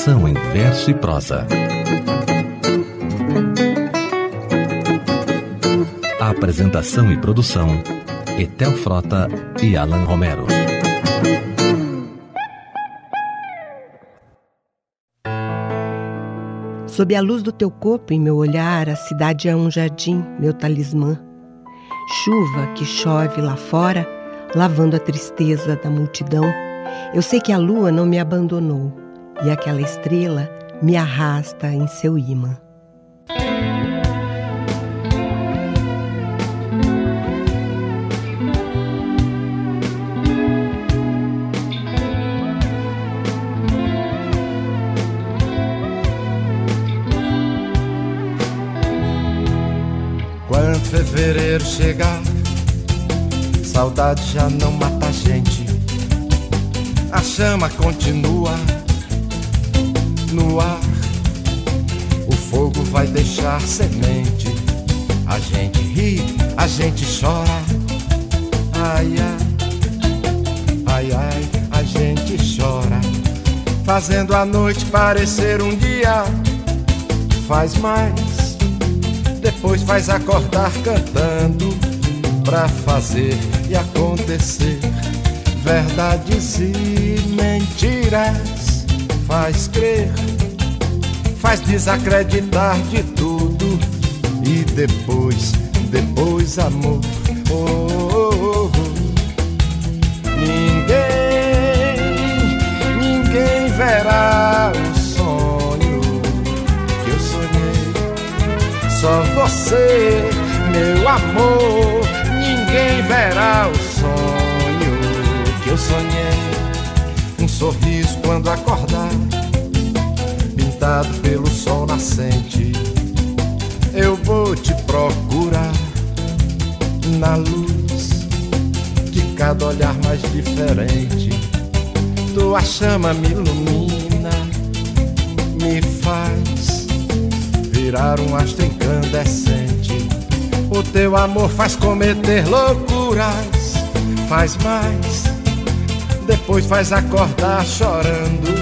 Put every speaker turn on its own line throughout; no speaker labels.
Canção em verso e prosa. Apresentação e produção: Etel Frota e Alan Romero.
Sob a luz do teu corpo e meu olhar, a cidade é um jardim, meu talismã. Chuva que chove lá fora, lavando a tristeza da multidão. Eu sei que a lua não me abandonou e aquela estrela me arrasta em seu imã.
Quando fevereiro chegar, saudade já não mata a gente. A chama continua no ar. O fogo vai deixar semente. A gente ri, a gente chora. Ai, ai, ai, ai, a gente chora. Fazendo a noite parecer um dia. Faz mais, depois faz acordar cantando. Pra fazer e acontecer verdades e mentiras faz crer, faz desacreditar de tudo e depois, depois amor. Oh, oh, oh. Ninguém, ninguém verá o sonho que eu sonhei. Só você, meu amor, ninguém verá o sonho que eu sonhei sorriso quando acordar, pintado pelo sol nascente. Eu vou te procurar na luz de cada olhar mais diferente. Tua chama me ilumina, me faz virar um astro incandescente. O teu amor faz cometer loucuras, faz mais depois faz acordar chorando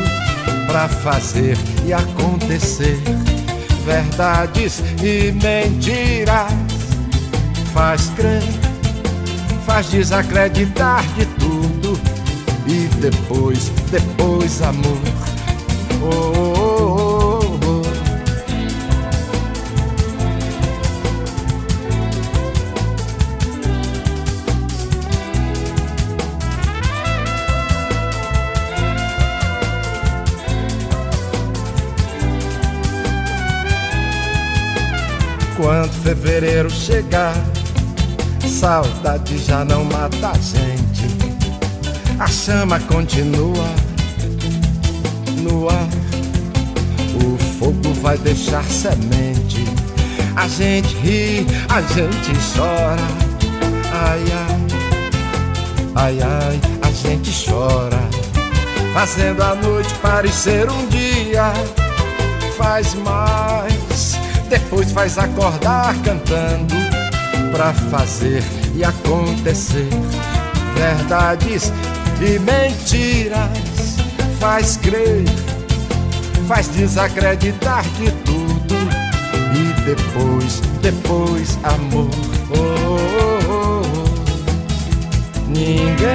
pra fazer e acontecer verdades e mentiras. Faz crer, faz desacreditar de tudo e depois, depois amor. Oh, oh, fevereiro chegar, saudade já não mata a gente. A chama continua no ar. O fogo vai deixar semente. A gente ri, a gente chora. Ai, ai, ai, ai, a gente chora. Fazendo a noite parecer um dia. Faz mais depois faz acordar cantando pra fazer e acontecer verdades e mentiras. Faz crer faz desacreditar de tudo e depois depois amor. Oh, oh, oh, oh. ninguém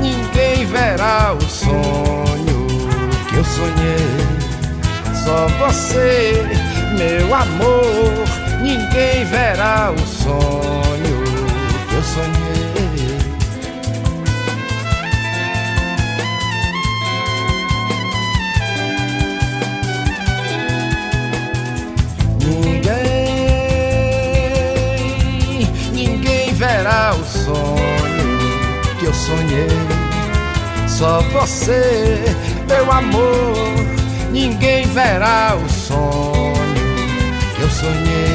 ninguém verá o sonho que eu sonhei só você, meu amor. Ninguém verá o sonho que eu sonhei. Ninguém, ninguém verá o sonho que eu sonhei. Só você, meu amor ninguém verá o sonho que eu sonhei.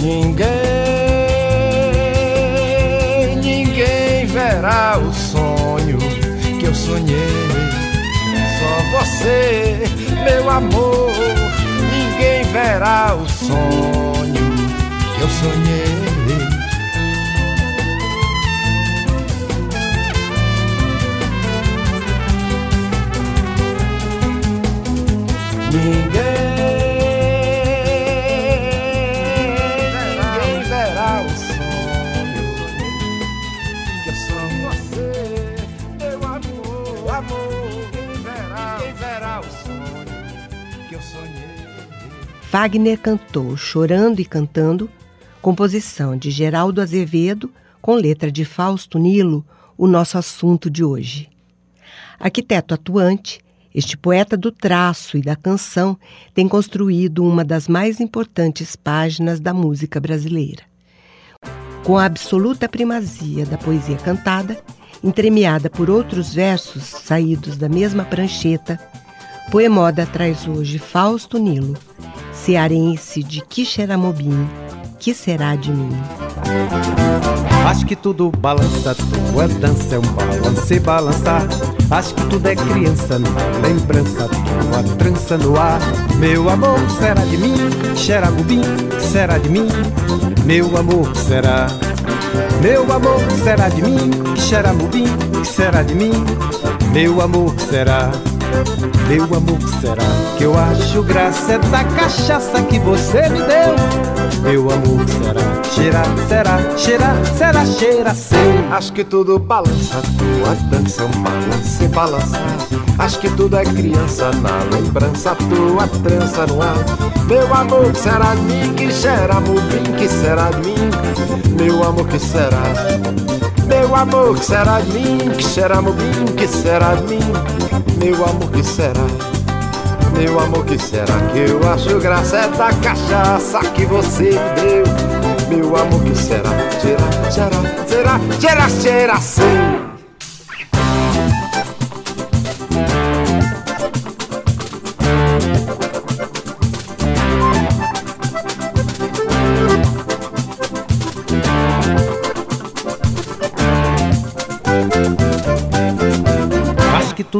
Ninguém, ninguém verá o sonho que eu sonhei. Só você, meu amor, ninguém verá o sonho eu sonhei. Ninguém, ninguém verá o sonho que eu. Você, meu amor, que eu sonhei.
Wagner cantou Chorando e Cantando composição de Geraldo Azevedo, com letra de Fausto Nilo, o nosso assunto de hoje. Arquiteto atuante, este poeta do traço e da canção tem construído uma das mais importantes páginas da música brasileira. Com a absoluta primazia da poesia cantada, entremeada por outros versos saídos da mesma prancheta, Poemoda traz hoje Fausto Nilo, cearense de Quixeramobim, que será de mim?
Acho que tudo balança, tua dança é um balance balançar. Acho que tudo é criança, na lembrança, tua trança no ar. Meu amor, será de mim? Xeragubim, será de mim? Meu amor, será? Meu amor, será de mim? Xeramubim, será de mim? Meu amor, será? Meu amor, será que eu acho graça da cachaça que você me deu? Meu amor, será? Cheira, será, cheira, será, cheira, sei.
Acho que tudo balança, tua dança é um balance balançar. Acho que tudo é criança na lembrança, tua trança no ar. Meu amor, será de mim? Que cheira, mubim, que será de mim? Meu amor, que será? Meu amor, que será de mim? Que será mubim, que será de mim? Meu amor, que será? Meu amor, que será que eu acho graça é da cachaça que você deu? Meu amor, que será? Será, será, será, será, será, sim.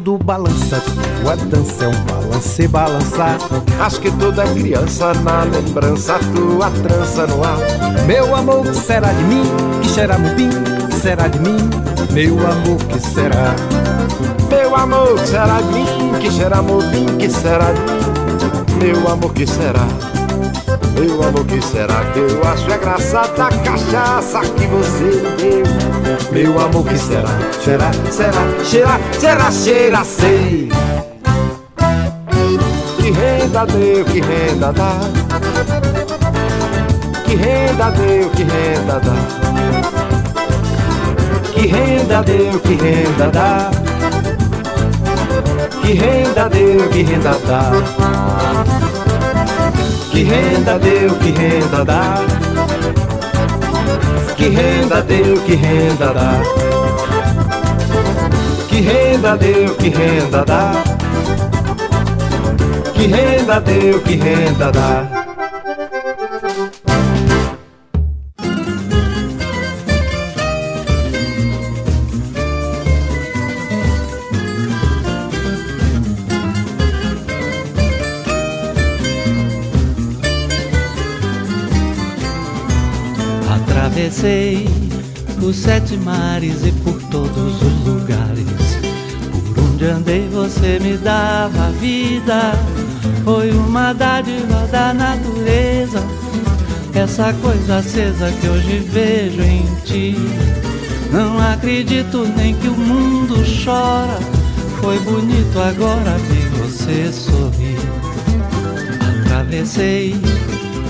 Tudo balança, tua dança é um balance balançar.
Acho que é criança na lembrança, tua trança no ar.
Meu amor, que será de mim? Que será mubim? Que será de mim? Meu amor, que será?
Meu amor, que será de mim? Que será mubim? Que será de mim? Meu amor, que será? Meu amor, que será que eu acho é graça da cachaça que você deu? Meu amor, que será? Será, será, cheira, será, cheira, sei. Que renda deu, que renda dá. Que renda deu, que renda dá. Que renda deu, que renda dá. Que renda deu, que renda dá. Que renda deu, que renda dá. Que renda deu, que renda dá. Que renda deu, que renda dá. Que renda deu, que renda dá.
Atravessei os sete mares e por todos os lugares. Por onde andei você me dava vida. Foi uma dádiva da natureza. Essa coisa acesa que hoje vejo em ti. Não acredito nem que o mundo chora. Foi bonito agora ver você sorrir. Atravessei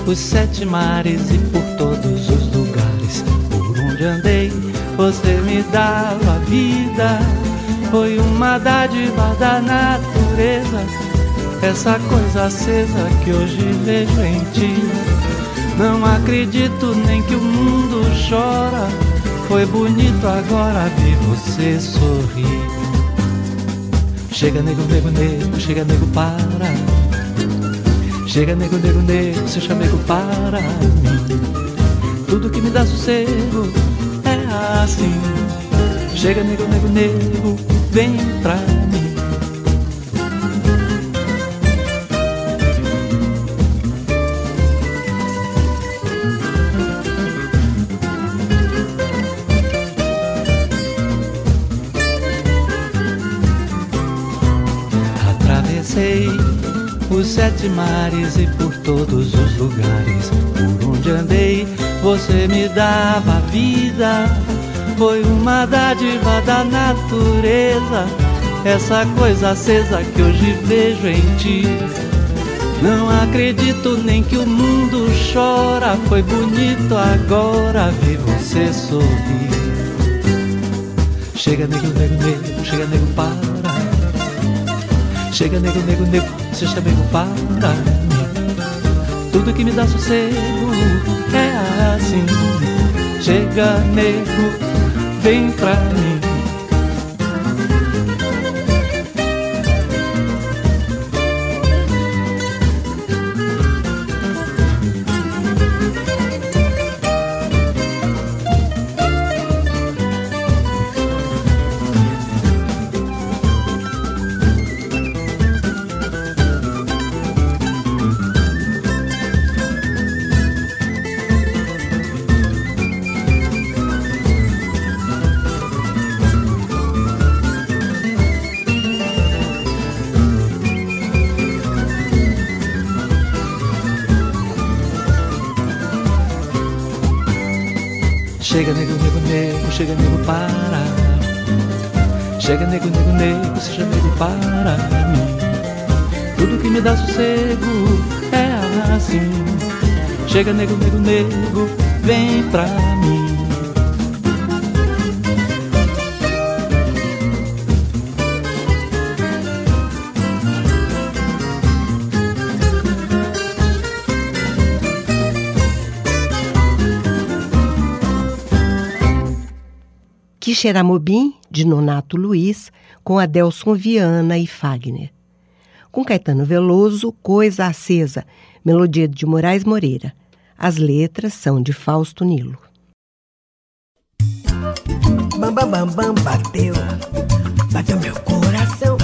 os sete mares e por onde andei, você me dava vida. Foi uma dádiva da natureza, essa coisa acesa que hoje vejo em ti. Não acredito nem que o mundo chora. Foi bonito agora ver você sorrir. Chega, nego, nego, nego, chega, nego, para. Chega nego, nego, nego, seu chamego para mim Tudo que me dá sossego assim. Chega nego, nego, nego, vem pra mim. Atravessei os sete mares e por todos os lugares por onde andei, você me dava vida. Foi uma dádiva da natureza, essa coisa acesa que hoje vejo em ti. Não acredito nem que o mundo chora, foi bonito agora ver você sorrir. Chega nego, nego, nego, chega nego, para. Chega nego, nego, nego, seja nego, para Tudo que me dá sossego é assim. Chega nego, vem pra mim. Chega nego, nego, nego, vem pra mim
Quixeramobim, de Nonato Luiz, com Adelson Viana e Fagner. Com Caetano Veloso, Coisa Acesa, melodia de Moraes Moreira. As letras são de Fausto Nilo.
Bam, bam, bam, bam, bateu, bateu meu coração,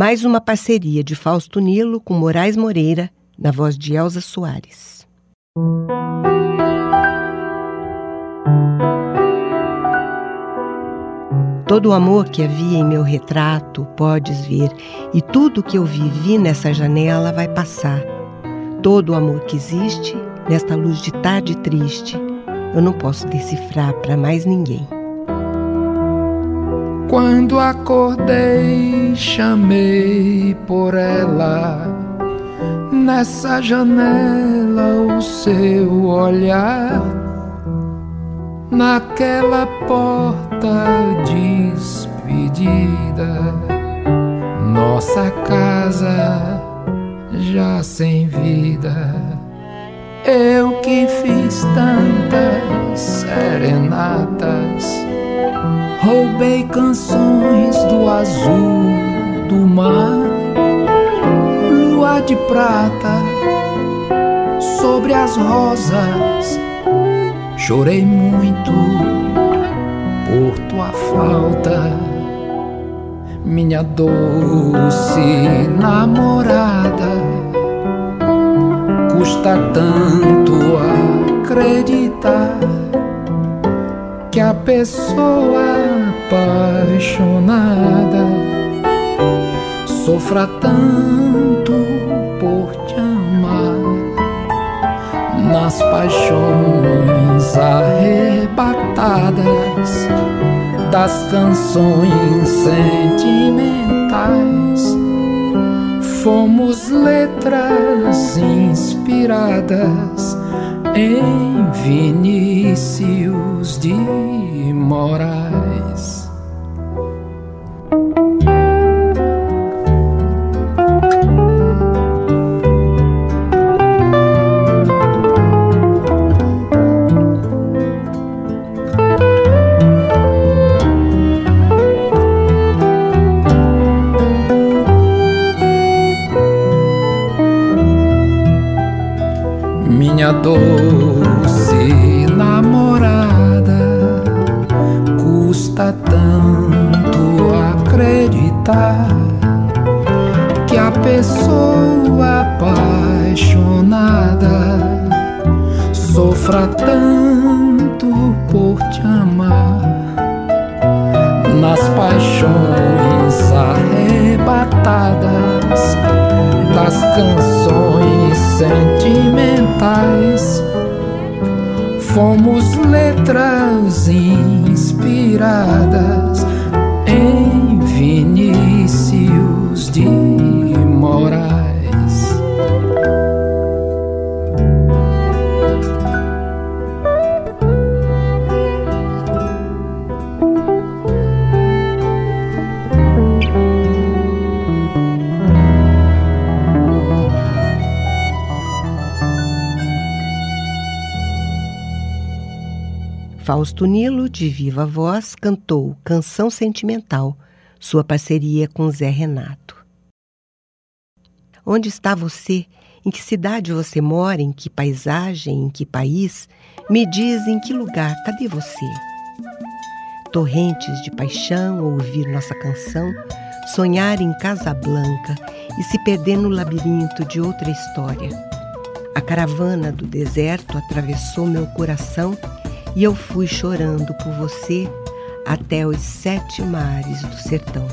mais uma parceria de Fausto Nilo com Moraes Moreira, na voz de Elza Soares. Todo o amor que havia em meu retrato podes ver, e tudo que eu vivi nessa janela vai passar. Todo o amor que existe nesta luz de tarde triste, eu não posso decifrar para mais ninguém.
Quando acordei, chamei por ela. nessa janela o seu olhar, naquela porta despedida, nossa casa já sem vida. Eu que fiz tantas serenatas, roubei canções do azul do mar de prata sobre as rosas. Chorei muito por tua falta, minha doce namorada. Custa tanto acreditar que a pessoa apaixonada sofra tanto por te amar nas paixões arrebatadas das canções sentimentais. Fomos letras inspiradas em Vinícius de Moraes.
Fausto Nilo, de viva voz, cantou Canção Sentimental, sua parceria com Zé Renato. Onde está você? Em que cidade você mora? Em que paisagem? Em que país? Me diz em que lugar? Cadê você? Torrentes de paixão, ouvir nossa canção, sonhar em Casablanca e se perder no labirinto de outra história. A caravana do deserto atravessou meu coração e eu fui chorando por você até os sete mares do sertão.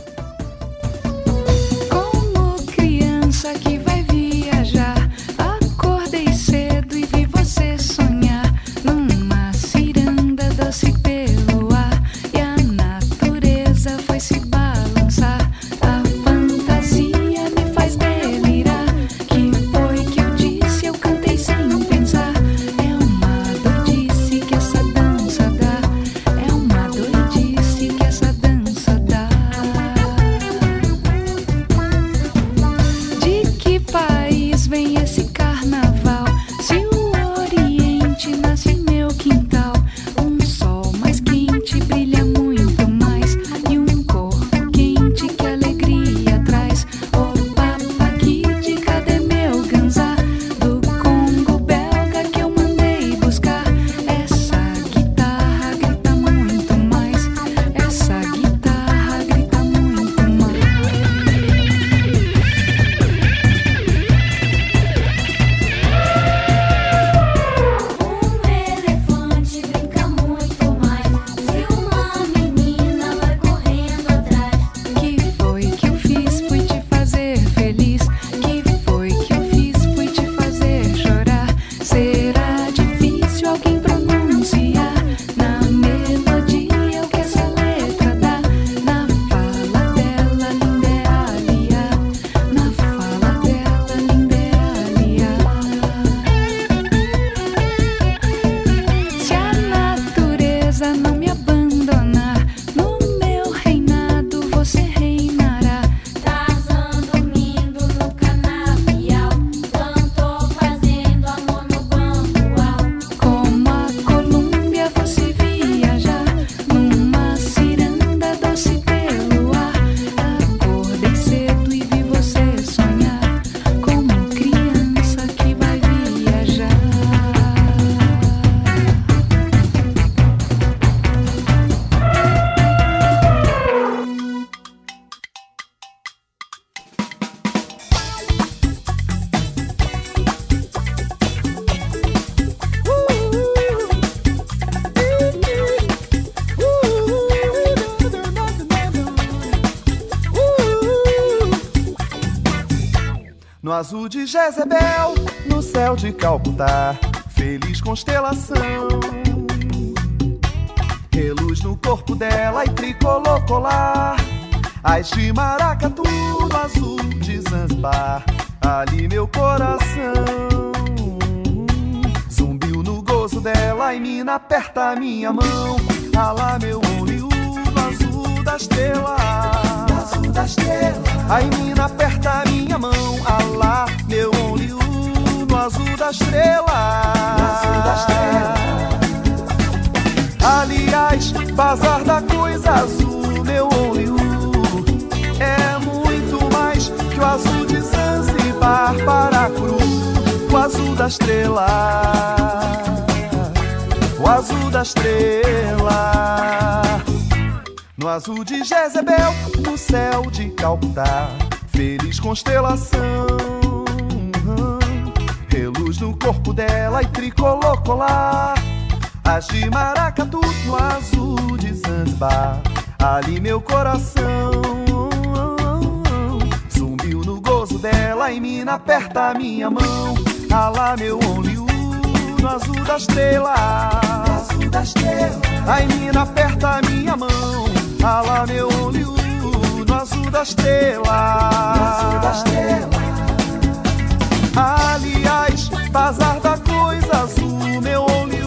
No azul de Jezebel, no céu de Calcutá, feliz constelação. Reluz no corpo dela e tricolor colar. As de maracatu no azul de Zanzibar, ali meu coração. Zumbiu no gozo dela e mina aperta minha mão. Alá meu olho no azul da estrela. Azul da estrela. Aí mina aperta mão. Alá meu olho no azul da estrela. Aliás, bazar da coisa azul, meu olho é muito mais que o azul de Zanzibar para cruz, o azul da estrela, o azul da estrela. No azul de Jezebel, no céu de Calcutá, feliz constelação. Reluz no corpo dela e tricolor colar. As de maracatu no azul de Zanzibar, ali meu coração. Zumbiu no gozo dela e mina aperta minha mão. Alá meu only no azul da estrela. Azul da estrela. Ai mina aperta minha mão. Alá meu only azul da estrela. Azul da estrela. Aliás, bazar da coisa azul, meu only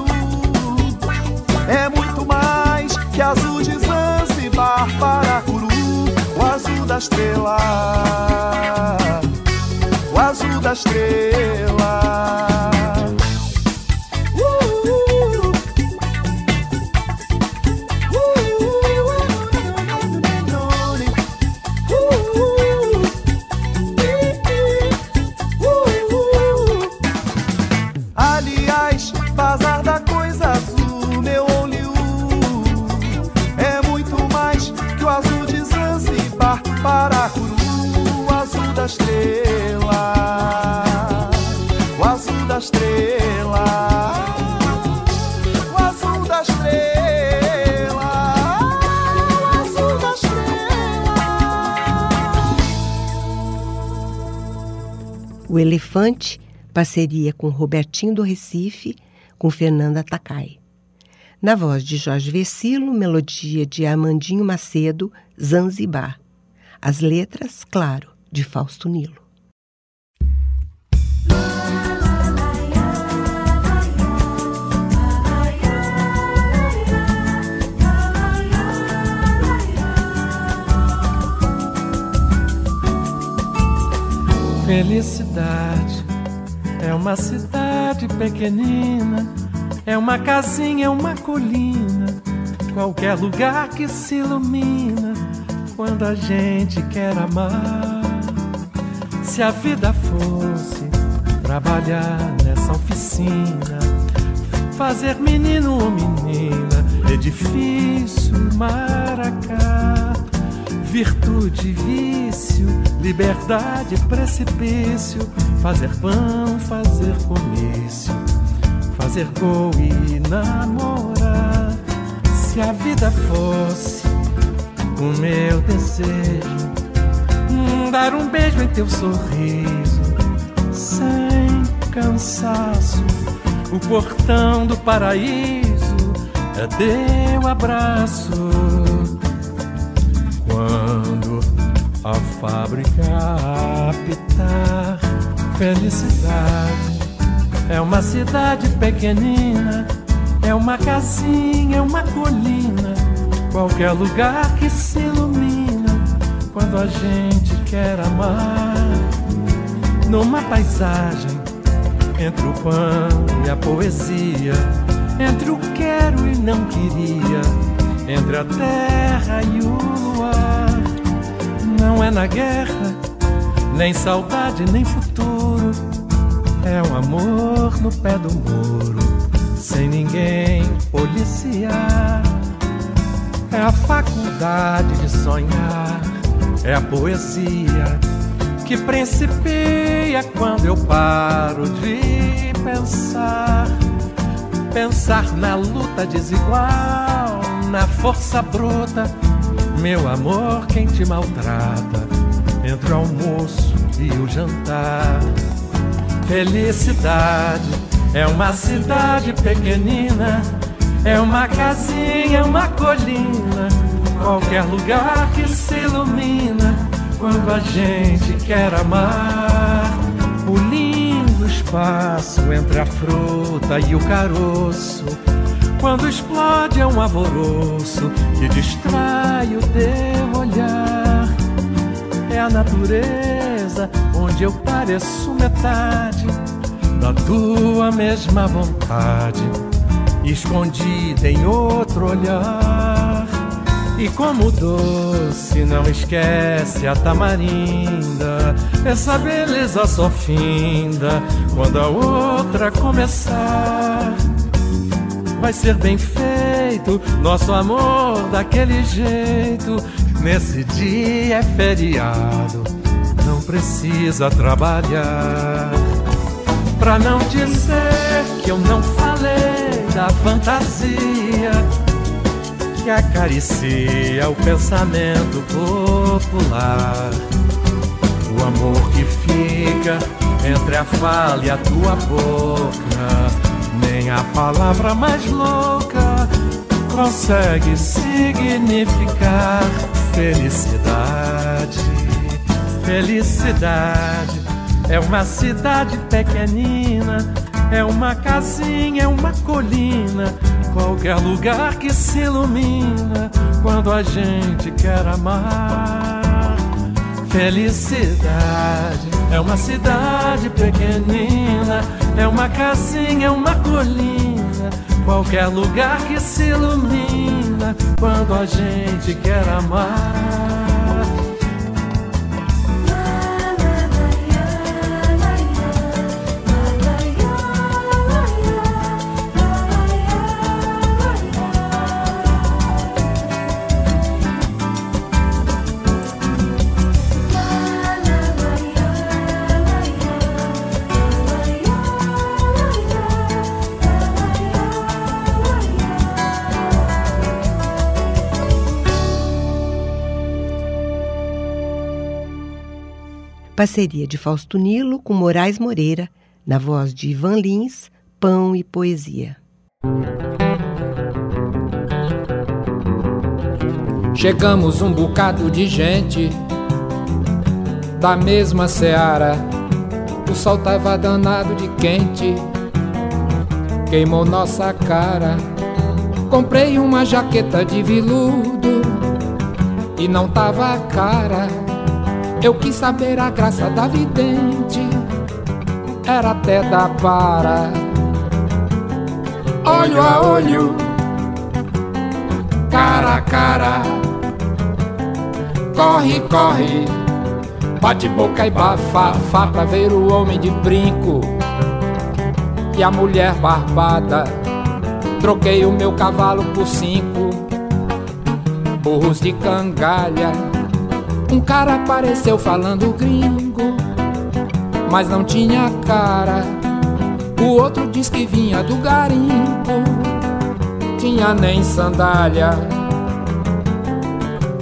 é muito mais que azul de Zanzibar para Curu, o azul da estrela, o azul da estrela.
Parceria com Robertinho do Recife, com Fernanda Takai. Na voz de Jorge Vecilo, melodia de Armandinho Macedo, Zanzibar. As letras, claro, de Fausto Nilo.
Felicidade é uma cidade pequenina, é uma casinha, é uma colina, qualquer lugar que se ilumina quando a gente quer amar. Se a vida fosse trabalhar nessa oficina, fazer menino ou menina, edifício, maracá, virtude, vício, liberdade, precipício, fazer pão, fazer comício, fazer gol e namorar. Se a vida fosse o meu desejo, hum, dar um beijo em teu sorriso, sem cansaço, o portão do paraíso. É teu abraço quando a fábrica apitar felicidade é uma cidade pequenina é uma casinha é uma colina. Qualquer lugar que se ilumina quando a gente quer amar. Numa paisagem entre o pão e a poesia entre o quero e não queria entre a terra e o luar. Não é na guerra, nem saudade, nem futuro. É um amor no pé do muro, sem ninguém policiar. É a faculdade de sonhar, é a poesia que principia quando eu paro de pensar. Pensar na luta desigual na força bruta, meu amor, quem te maltrata, entre o almoço e o jantar. Felicidade é uma cidade pequenina, é uma casinha, é uma colina, qualquer lugar que se ilumina quando a gente quer amar. O lindo espaço entre a fruta e o caroço. Quando explode é um alvoroço que distrai o teu olhar. É a natureza onde eu pareço metade da tua mesma vontade, escondida em outro olhar. E como doce não esquece a tamarinda, essa beleza só finda quando a outra começar. Vai ser bem feito nosso amor daquele jeito. Nesse dia é feriado, não precisa trabalhar. Pra não dizer que eu não falei da fantasia que acaricia o pensamento popular. O amor que fica entre a fala e a tua boca, nem a palavra mais louca consegue significar felicidade. Felicidade é uma cidade pequenina, é uma casinha, é uma colina, qualquer lugar que se ilumina quando a gente quer amar. Felicidade é uma cidade pequenina, é uma casinha, é uma colina, qualquer lugar que se ilumina quando a gente quer amar.
Parceria de Fausto Nilo com Moraes Moreira, na voz de Ivan Lins, Pão e Poesia.
Chegamos um bocado de gente da mesma seara. O sol tava danado de quente, queimou nossa cara. Comprei uma jaqueta de veludo e não tava cara. Eu quis saber a graça da vidente, era até da para. Olho a olho, cara a cara, corre, corre, bate boca e bafafá pra ver o homem de brinco e a mulher barbada. Troquei o meu cavalo por cinco burros de cangalha. Um cara apareceu falando gringo, mas não tinha cara. O outro diz que vinha do garimpo, tinha nem sandália.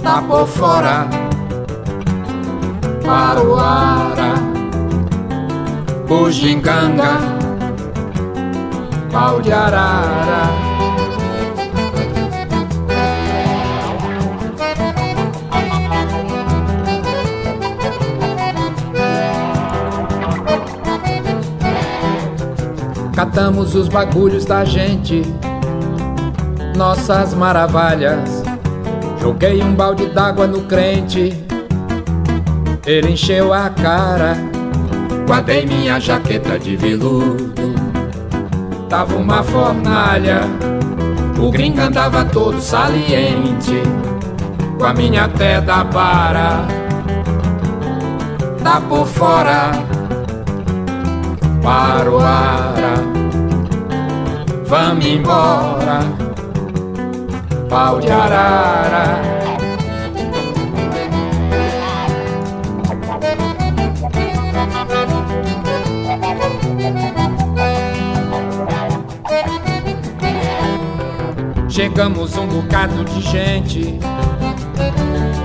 Tá por fora, Paruara, Bujinganga, pau de arara. Catamos os bagulhos da gente, nossas maravilhas. Joguei um balde d'água no crente, ele encheu a cara. Guardei minha jaqueta de veludo, tava uma fornalha. O gringo andava todo saliente, com a minha até da para. Tá por fora, Paruara, vamos embora, pau de arara. Chegamos um bocado de gente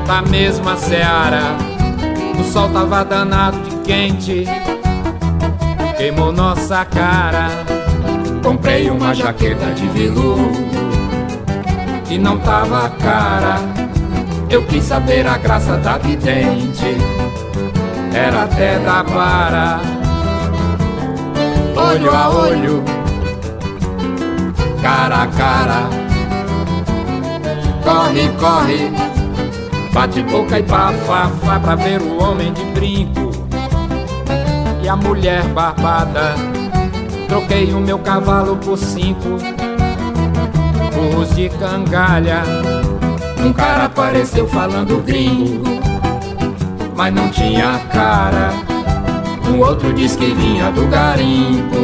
da mesma seara. O sol tava danado de quente, queimou nossa cara. Comprei uma jaqueta de veludo e não tava cara. Eu quis saber a graça da vidente, era até da para. Olho a olho, cara a cara. Corre, corre, bate boca e bafafá pra ver o homem de brinco e a mulher barbada. Troquei o meu cavalo por cinco burros de cangalha. Um cara apareceu falando gringo, mas não tinha cara. Um outro disse que vinha do garimpo,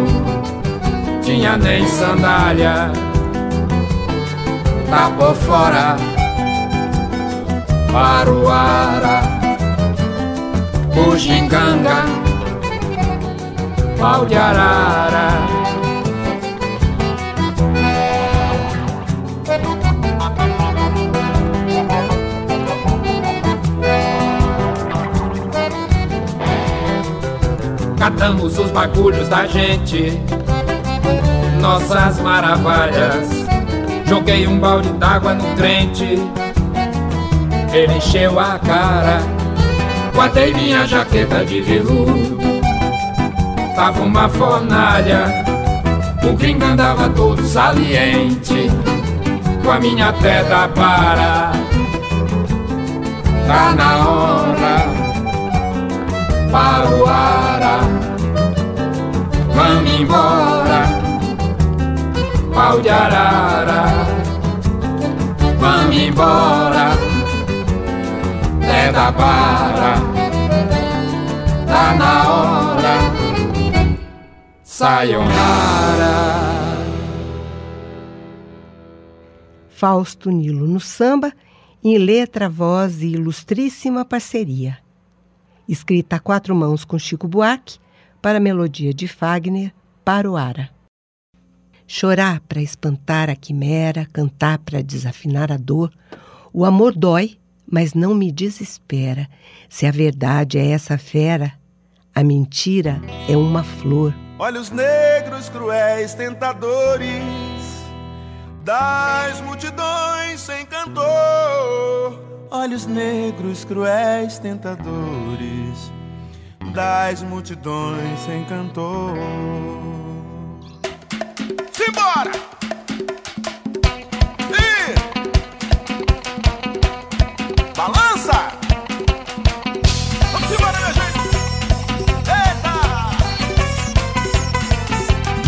tinha nem sandália. Tá por fora, Paruara, Bujinganga, pau de arara. catamos os bagulhos da gente, nossas maravilhas. Joguei um balde d'água no trente, ele encheu a cara. Guardei minha jaqueta de veludo, tava uma fornalha. O gringo andava todo saliente, com a minha pedra para. Tá na hora para o Ara. Vamos embora, pau de arara. Vamos embora, da para. Tá na hora, sayonara.
Fausto Nilo no samba, em letra, voz e ilustríssima parceria escrita a quatro mãos com Chico Buarque, para a melodia de Fagner, para o Ara. Chorar para espantar a quimera, cantar para desafinar a dor. O amor dói, mas não me desespera. Se a verdade é essa fera, a mentira é uma flor.
Olhos negros, cruéis, tentadores das multidões sem cantor olhos negros, cruéis, tentadores das multidões sem cantor. Simbora!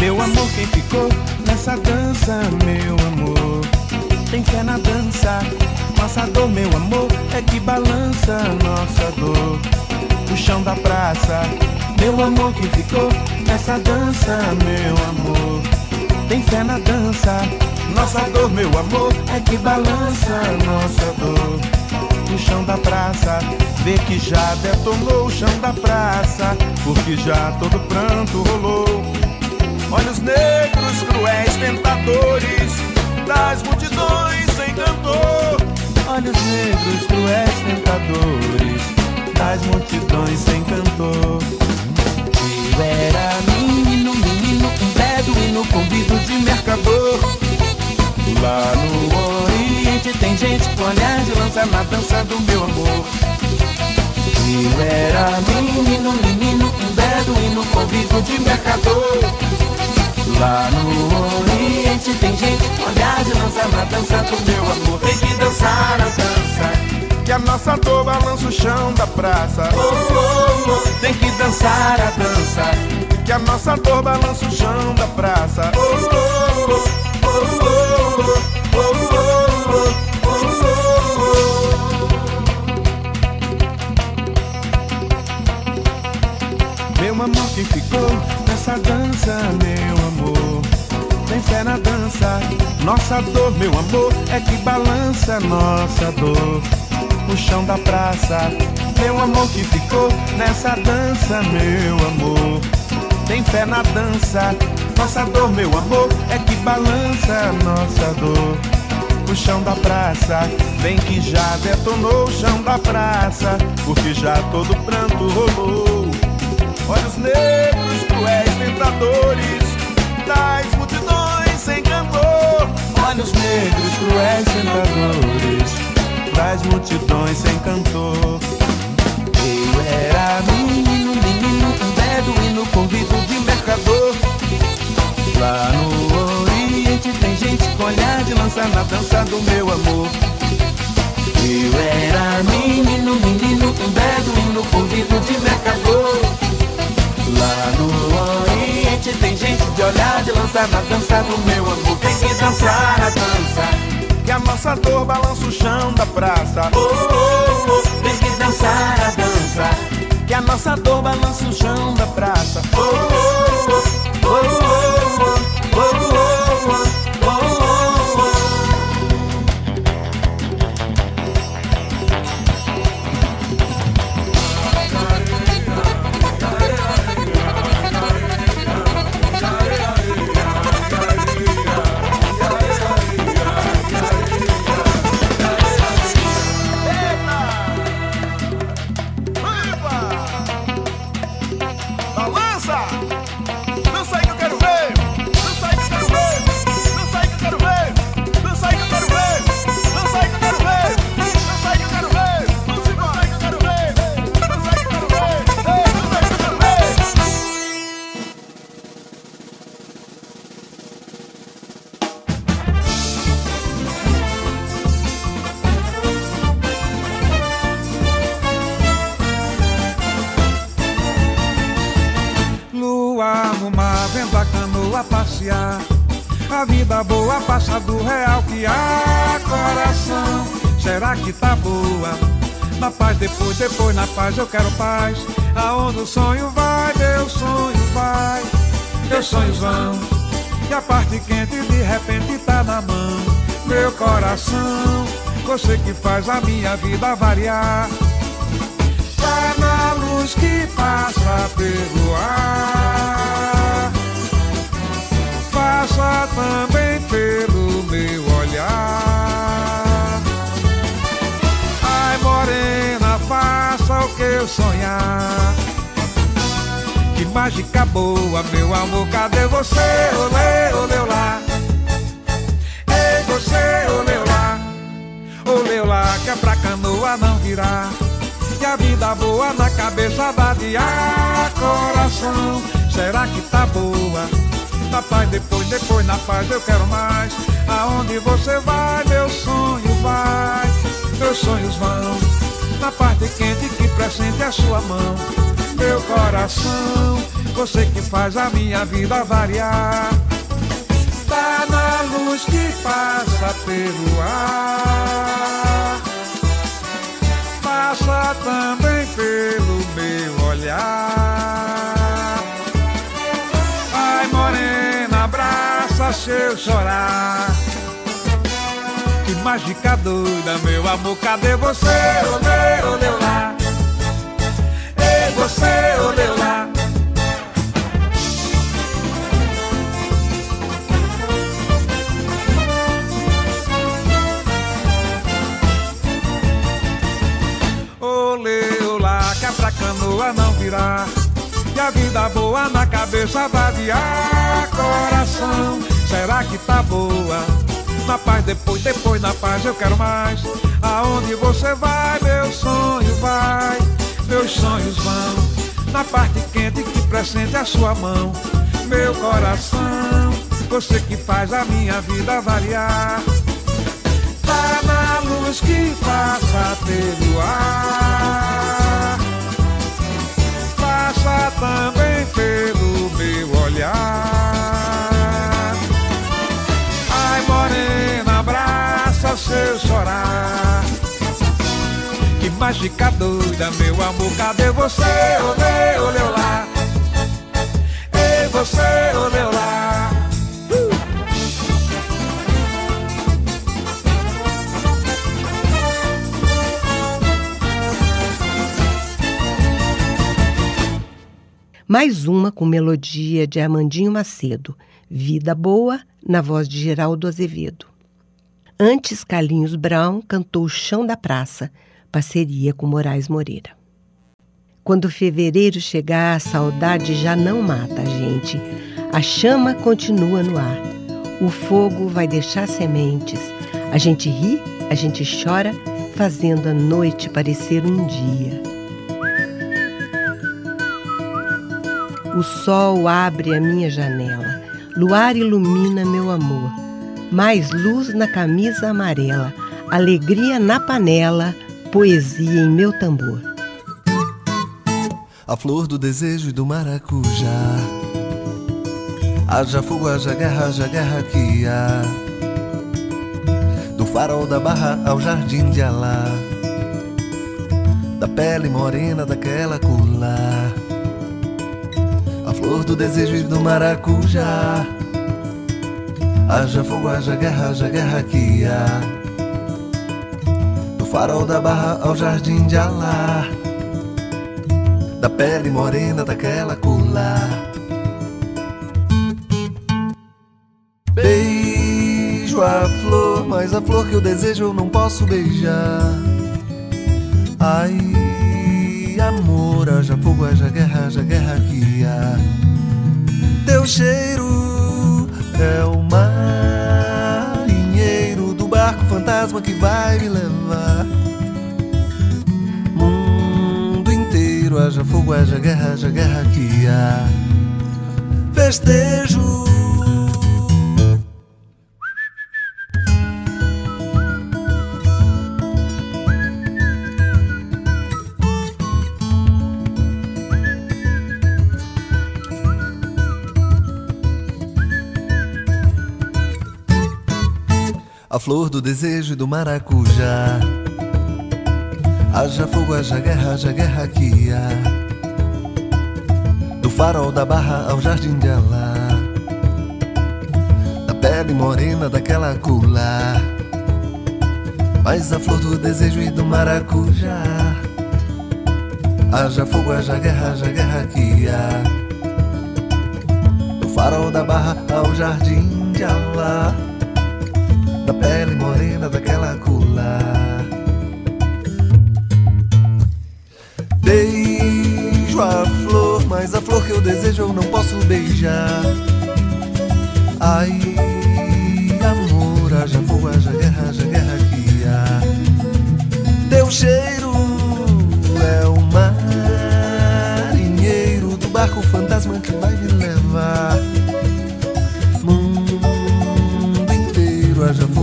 Meu amor, quem ficou nessa dança, meu amor? Tem fé na dança nossa dor, meu amor, é que balança nossa dor. O chão da praça, meu amor que ficou nessa dança, meu amor. Tem fé na dança, nossa dor, meu amor, é que balança nossa dor. O chão da praça, vê que já detonou o chão da praça, porque já todo pranto rolou. Olhos negros, cruéis, tentadores das multidões sem cantor olhos negros, cruéis tentadores das multidões sem cantor. Eu era menino, menino, um beduíno convido de mercador. Lá no Oriente tem gente com olhar de lança na dança do meu amor. Eu era menino, menino, um beduíno convido de mercador. Lá no Oriente tem gente com olhar de lança na dança do meu amor. Tem que dançar a dança. Que a nossa dor balança o chão da praça. Oh, oh, oh. Tem que dançar a dança. Que a nossa dor balança o chão da praça. Oh, oh, oh, oh, oh, oh, oh, Meu amor que ficou nessa dança, meu tem fé na dança. Nossa dor, meu amor, é que balança nossa dor. O chão da praça, meu amor que ficou nessa dança, meu amor. Tem fé na dança. Nossa dor, meu amor, é que balança nossa dor. o chão da praça. Bem que já detonou o chão da praça, porque já todo pranto rolou. Olhos negros, cruéis, tentadores, das multidões sem cantor. Olhos negros, cruéis, tentadores, das multidões sem cantor. Eu era menino, menino, beduíno convido de mercador. Lá no Oriente tem gente com olhar de lança na dança do meu amor. Eu era menino, menino, um beduíno convido de mercador. Lá no Oriente tem gente de olhar de lança na dança do meu amor. Tem que dançar a dança. Que a nossa dor balança o chão da praça. Oh, oh, oh, tem que dançar a dança. Que a nossa dor balança o chão da praça. Oh, oh, oh, oh, oh,
minha vida variar. Tá na luz que passa pelo ar. Passa também pelo meu olhar. Ai, morena, faça o que eu sonhar. Que mágica boa, meu amor, cadê você? Olê, Que a vida boa na cabeça vadiar. Coração, será que tá boa? Na paz, depois, depois, na paz eu quero mais. Aonde você vai, meu sonho vai. Meus sonhos vão na parte quente que presente a sua mão. Meu coração, você que faz a minha vida variar. Tá na luz que passa pelo ar. Passa também pelo meu olhar. Ai, morena, abraça se eu chorar mágica doida, meu amor, cadê você? Olê, olê, lá. Ei, você, olê, lá. Olê, olá, que é pra canoa não virar. E a vida boa na cabeça vadiar coração. Será que tá boa? Na paz, depois, depois na paz eu quero mais. Aonde você vai, meu sonho vai. Meus sonhos vão na parte quente que presente a sua mão. Meu coração, você que faz a minha vida variar. Luz que passa pelo ar. Passa também pelo meu olhar. morena, abraça seu chorar. Que mágica doida, meu amor, cadê você? Olê, olê, olá.
Mais uma com melodia de Armandinho Macedo. Vida Boa, na voz de Geraldo Azevedo. Antes, Carlinhos Brown cantou Chão da Praça, parceria com Moraes Moreira. Quando fevereiro chegar, a saudade já não mata a gente. A chama continua no ar. O fogo vai deixar sementes. A gente ri, a gente chora, fazendo a noite parecer um dia. O sol abre a minha janela. Luar ilumina meu amor. Mais luz na camisa amarela. Alegria na panela. Poesia em meu tambor.
A flor do desejo e do maracujá. Haja fogo, haja guerra, haja guerra que há. Do farol da barra ao jardim de Alá. Da pele morena daquela. A flor do desejo e do maracujá. Haja fogo, haja guerra, haja guerra que há. Do farol da barra ao jardim de Alá da pele morena daquela lá. Beijo a flor, mas a flor que eu desejo eu não posso beijar. Ai, amor, haja fogo, haja guerra, haja guerra que Teu cheiro é o marinheiro do barco fantasma que vai me levar. haja fogo, haja guerra, haja guerra que há festejo. Flor do desejo e do maracujá. Haja fogo, haja guerra, haja guerra que há. Do farol da barra ao jardim de Alá. Da pele morena daquela cula Mas a flor do desejo e do maracujá. Haja fogo, haja guerra, haja guerra que há. Do farol da barra ao jardim de Alá Da pele morena daquela cula Beijo a flor, mas a flor que eu desejo eu não posso beijar. Ai, amor, haja fogo, haja guerra, haja guerra que há. Teu cheiro é o marinheiro do barco fantasma que vai me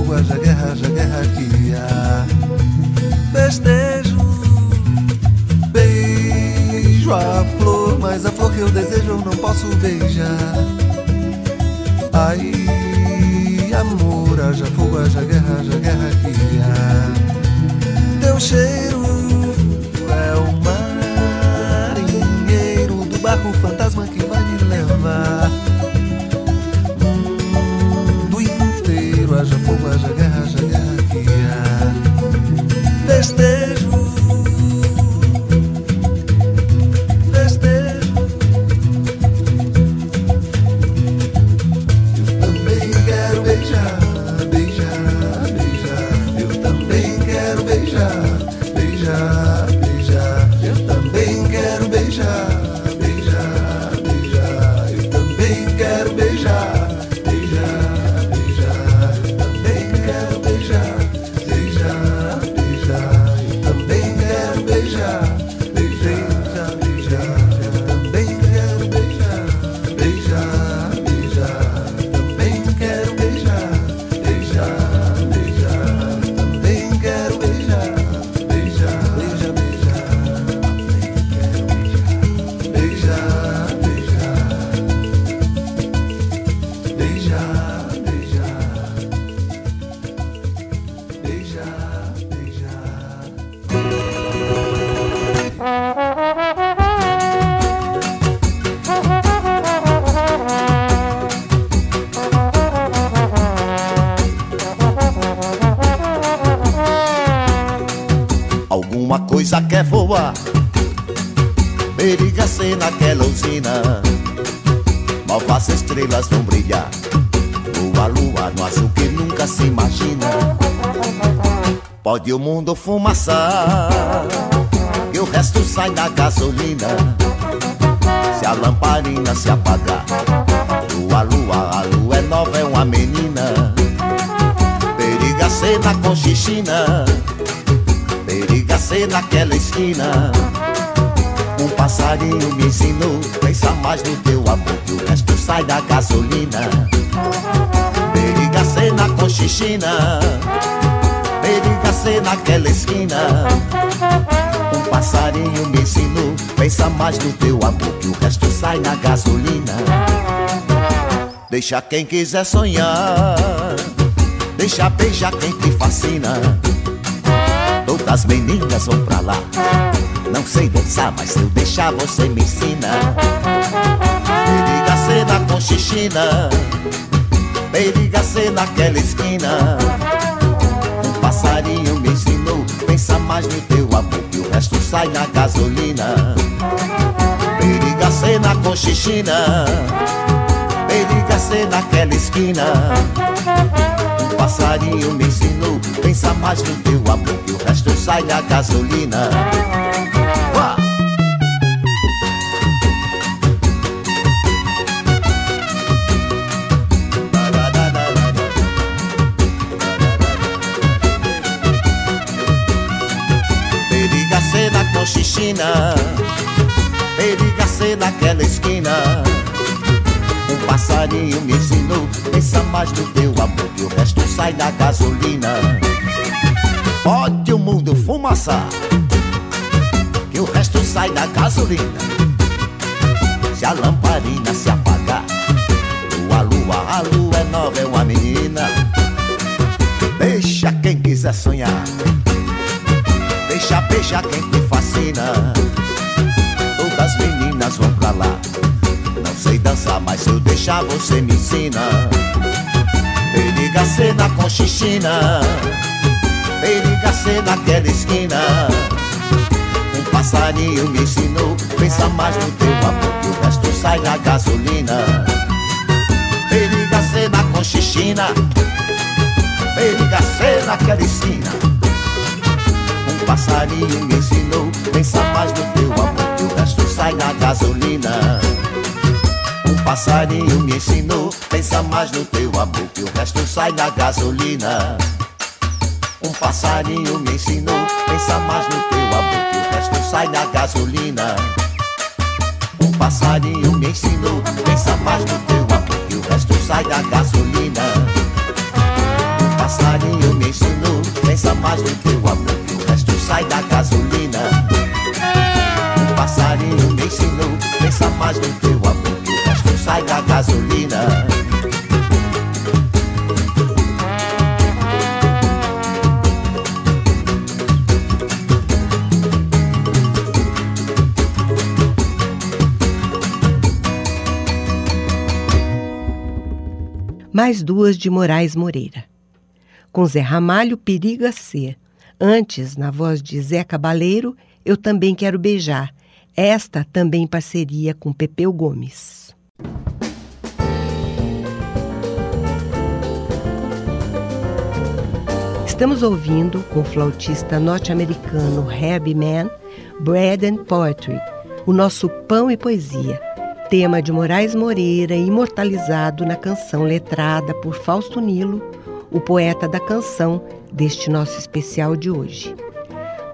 fogo, haja guerra, haja guerra que há. Festejo beijo a flor, mas a flor que eu desejo eu não posso beijar. Ai, amor, haja fogo, haja guerra, haja guerra que há. Teu cheiro é o marinheiro do barco fantasma que vai me levar. Festejo Faça estrelas vão brilhar Lua, lua, no azul que nunca se imagina
Pode o mundo fumaçar, que o resto sai da gasolina. Se a lamparina se apagar, lua, lua, a lua é nova, é uma menina. Periga ser na conchichina, periga ser naquela esquina. Um passarinho me ensinou, pensa mais no teu amor, que o resto sai da gasolina. Periga ser na conchichina periga ser naquela esquina. Um passarinho me ensinou, pensa mais no teu amor, que o resto sai na gasolina. Deixa quem quiser sonhar, deixa beijar quem te fascina. Todas as meninas vão pra lá. Não sei dançar, mas se eu deixar você me ensina. Periga ser na conchichina, periga ser naquela esquina. Passarinho me ensinou Pensa mais no teu amor que o resto sai na gasolina. Periga ser na conchichina Periga ser naquela esquina. Um passarinho me ensinou Pensa mais no teu amor que o resto sai na gasolina China Periga ser naquela esquina. Um passarinho me ensinou Pensa mais no teu amor Que o resto sai da gasolina. Pode o mundo fumaçar Que o resto sai da gasolina. Se a lamparina se apagar Lua, lua, a lua é nova, é uma menina. Deixa quem quiser sonhar. Deixa beijar quem te fascina Todas as meninas vão pra lá. Não sei dançar, mas se eu deixar você me ensina. Periga ser na conchichina Periga ser naquela esquina. Um passarinho me ensinou Pensa mais no teu amor que o resto sai da gasolina. Periga ser na conchichina Periga ser naquela esquina. Passarinho me ensinou Pensa mais no teu amor que o resto sai na gasolina. Um passarinho me ensinou Pensa mais no teu amor que o resto sai na gasolina. Um passarinho me ensinou Pensa mais no teu amor que o resto sai na gasolina. Um passarinho me ensinou Pensa mais no teu amor que o resto sai da gasolina. Um passarinho me ensinou Pensa mais no teu amor sai da gasolina. Ensinou, pensa mais no teu amor, que o resto sai da gasolina.
Mais duas de Moraes Moreira. Com Zé Ramalho, periga ser Antes, na voz de Zé Cabaleiro, Eu Também Quero Beijar. Esta também em parceria com Pepeu Gomes. Estamos ouvindo com o flautista norte-americano Herbie Mann, Bread and Poetry, o nosso pão e poesia, tema de Moraes Moreira imortalizado na canção letrada por Fausto Nilo, o poeta da canção deste nosso especial de hoje.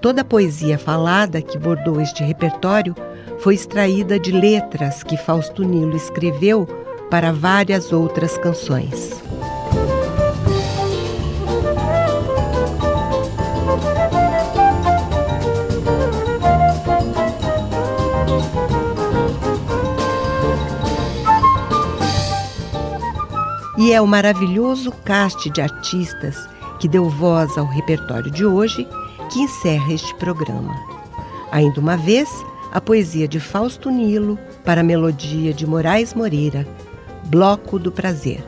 Toda a poesia falada que bordou este repertório foi extraída de letras que Fausto Nilo escreveu para várias outras canções. E é o maravilhoso cast de artistas que deu voz ao repertório de hoje, que encerra este programa. Ainda uma vez, a poesia de Fausto Nilo para a melodia de Moraes Moreira, Bloco do Prazer.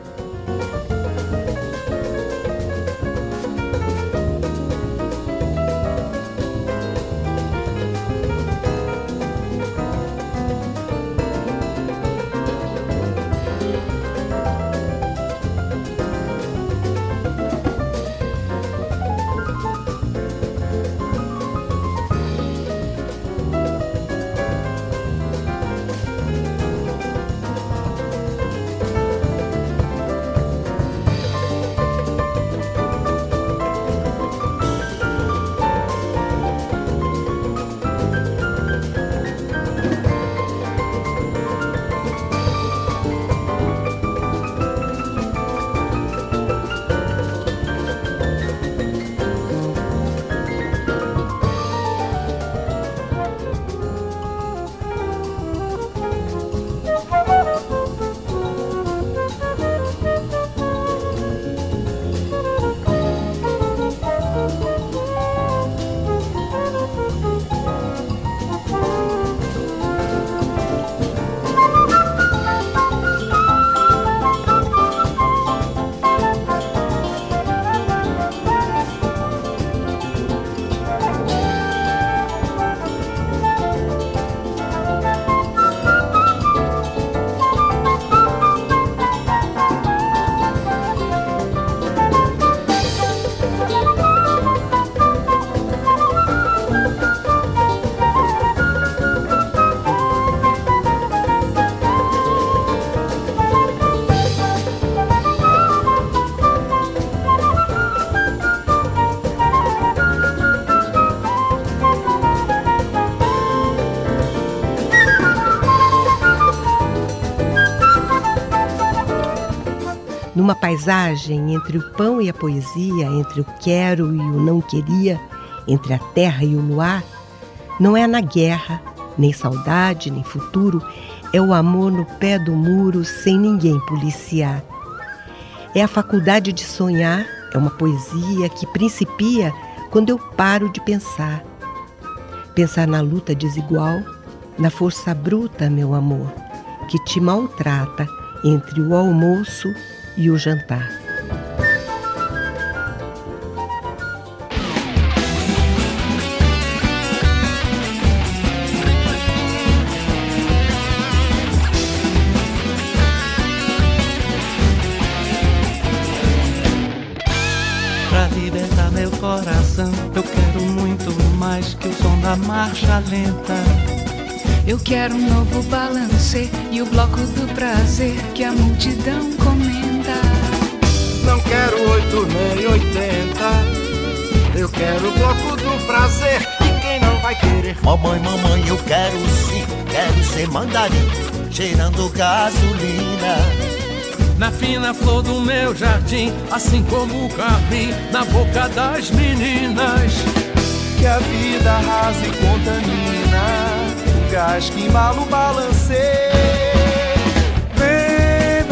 Numa paisagem entre o pão e a poesia, entre o quero e o não queria, entre a terra e o luar, não é na guerra, nem saudade, nem futuro, é o amor no pé do muro sem ninguém policiar. É a faculdade de sonhar, é uma poesia que principia quando eu paro de pensar. Pensar na luta desigual, na força bruta, meu amor, que te maltrata entre o almoço e o jantar.
a marcha lenta.
Eu quero um novo balance e o bloco do prazer que a multidão comenta.
Não quero oito nem oitenta. Eu quero o bloco do prazer e quem não vai querer?
Mamãe, mamãe, eu quero sim, quero ser mandarim, cheirando gasolina.
Na fina flor do meu jardim, assim como o capim na boca das meninas
que a vida arrasa e contamina O gás que embala o balancê Vem,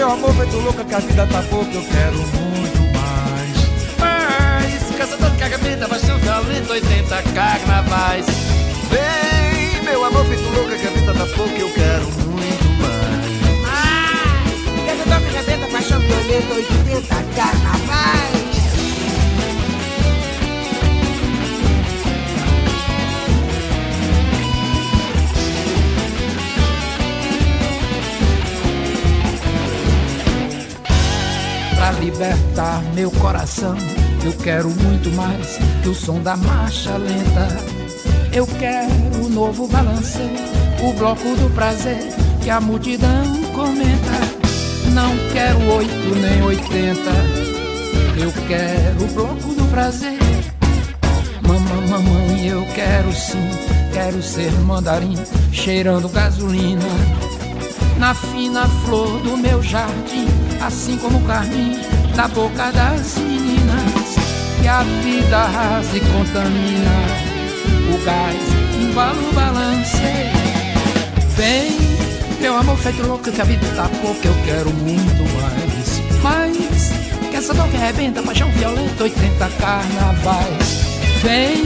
meu amor, feito louca que a vida tá pouco Eu quero muito mais.
Mais, caçador de cagamenta, baixão violento 80 carnavais.
Vem, meu amor, feito louca que a vida tá pouco Eu quero muito mais.
Ah, caçador de cagamenta, baixão violento 80 carnavais
pra libertar meu coração. Eu quero muito mais que o som da marcha lenta. Eu quero o novo balance, o bloco do prazer que a multidão comenta. Não quero oito nem oitenta, eu quero o bloco do prazer. Mamãe, mamãe, eu quero sim, quero ser mandarim, cheirando gasolina na fina flor do meu jardim, assim como o carmim na boca das meninas. Que a vida arrasa e contamina o gás, embala o balance. Vem, meu amor feito louco, que a vida tá pouco, eu quero muito mais. Mas, que essa dor que arrebenta, paixão violenta, 80 carnavais. Vem,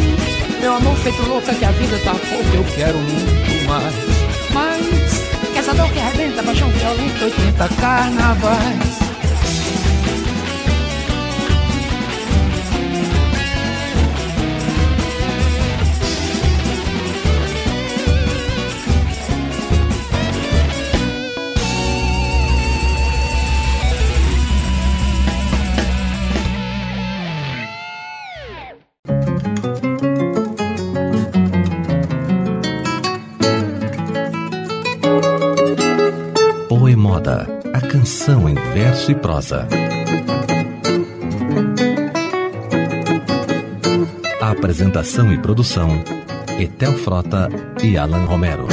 meu amor feito louca, que a vida tá pouco, eu quero muito mais. Mas, essa dor que arrebenta, paixão? Violenta, 80 carnavais
A apresentação e produção: Etel Frota e Alan Romero.